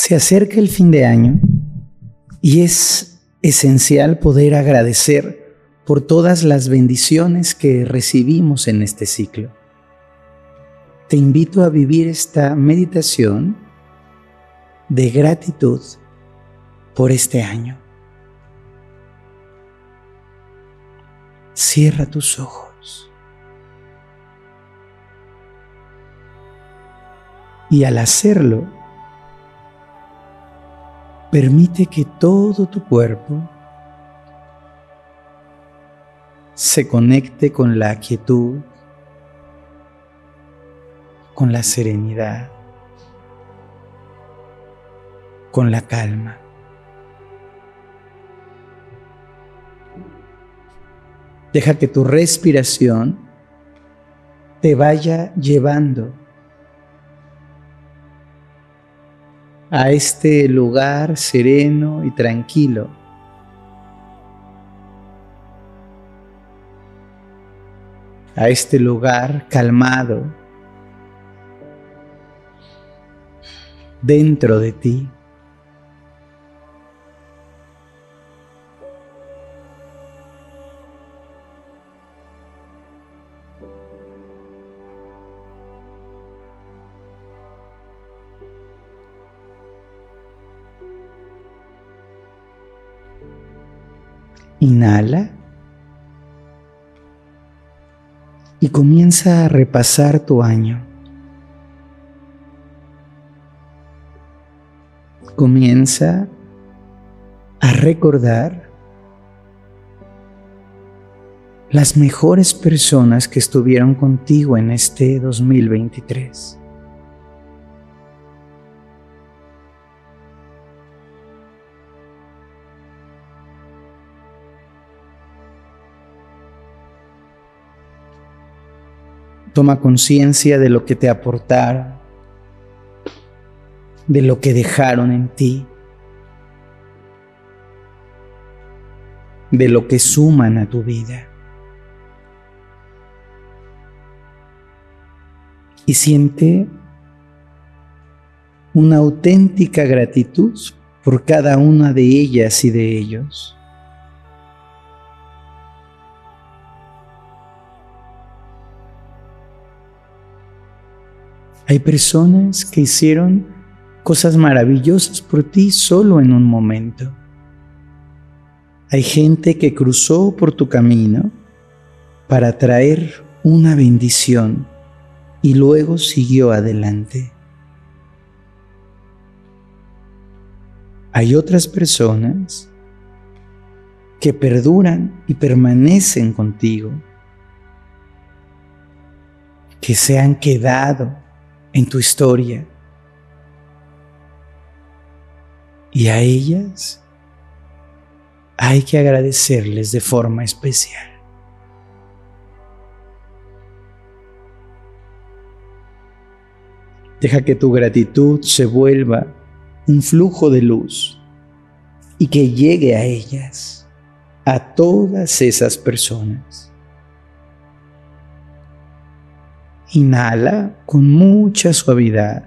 Se acerca el fin de año y es esencial poder agradecer por todas las bendiciones que recibimos en este ciclo. Te invito a vivir esta meditación de gratitud por este año. Cierra tus ojos. Y al hacerlo, Permite que todo tu cuerpo se conecte con la quietud, con la serenidad, con la calma. Deja que tu respiración te vaya llevando a este lugar sereno y tranquilo. a este lugar calmado dentro de ti. Inhala. Y comienza a repasar tu año. Comienza a recordar las mejores personas que estuvieron contigo en este 2023. Toma conciencia de lo que te aportaron, de lo que dejaron en ti, de lo que suman a tu vida. Y siente una auténtica gratitud por cada una de ellas y de ellos. Hay personas que hicieron cosas maravillosas por ti solo en un momento. Hay gente que cruzó por tu camino para traer una bendición y luego siguió adelante. Hay otras personas que perduran y permanecen contigo, que se han quedado en tu historia. Y a ellas hay que agradecerles de forma especial. Deja que tu gratitud se vuelva un flujo de luz y que llegue a ellas, a todas esas personas. Inhala con mucha suavidad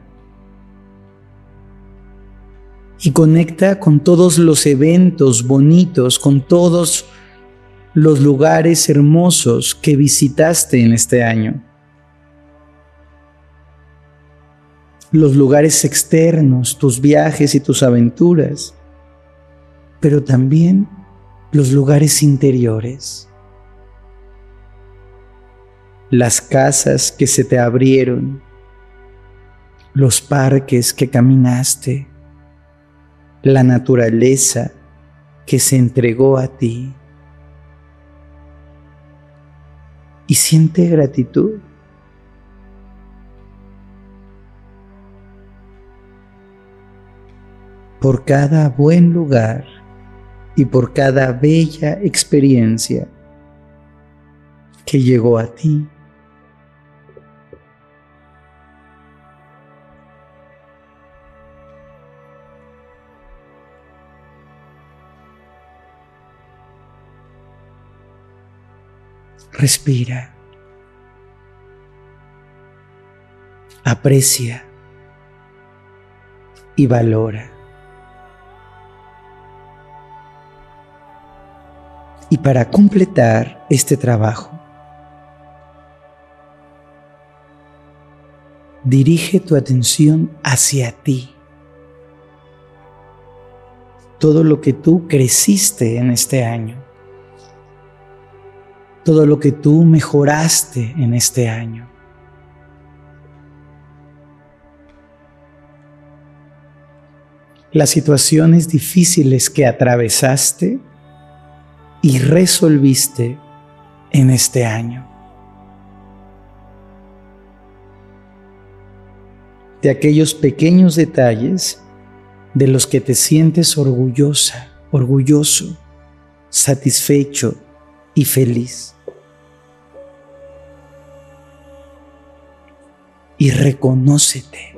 y conecta con todos los eventos bonitos, con todos los lugares hermosos que visitaste en este año. Los lugares externos, tus viajes y tus aventuras, pero también los lugares interiores las casas que se te abrieron, los parques que caminaste, la naturaleza que se entregó a ti. Y siente gratitud. por cada buen lugar y por cada bella experiencia que llegó a ti. Respira. Aprecia y valora. Y para completar este trabajo, dirige tu atención hacia ti. Todo lo que tú creciste en este año. Todo lo que tú mejoraste en este año. Las situaciones difíciles que atravesaste y resolviste en este año. de aquellos pequeños detalles de los que te sientes orgullosa, orgulloso, satisfecho y feliz. Y reconócete.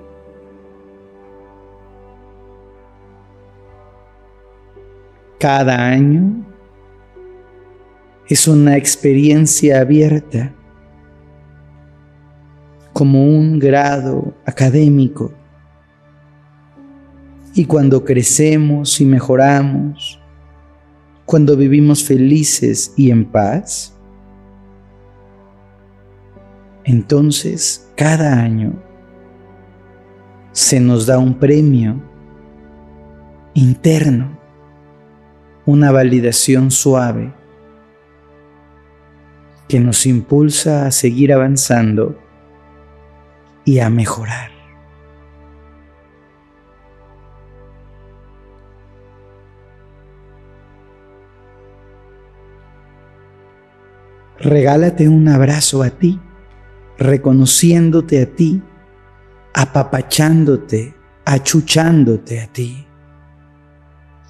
Cada año es una experiencia abierta como un grado académico. Y cuando crecemos y mejoramos, cuando vivimos felices y en paz, entonces cada año se nos da un premio interno, una validación suave que nos impulsa a seguir avanzando y a mejorar. Regálate un abrazo a ti, reconociéndote a ti, apapachándote, achuchándote a ti.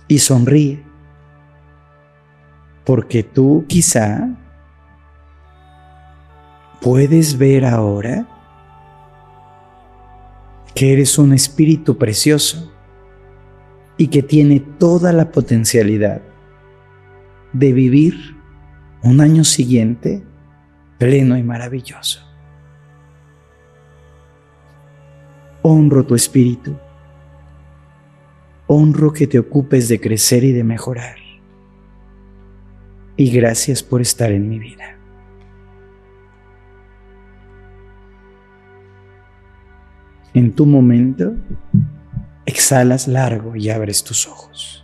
Y sonríe, porque tú quizá puedes ver ahora que eres un espíritu precioso y que tiene toda la potencialidad de vivir un año siguiente pleno y maravilloso. Honro tu espíritu. Honro que te ocupes de crecer y de mejorar. Y gracias por estar en mi vida. En tu momento, exhalas largo y abres tus ojos.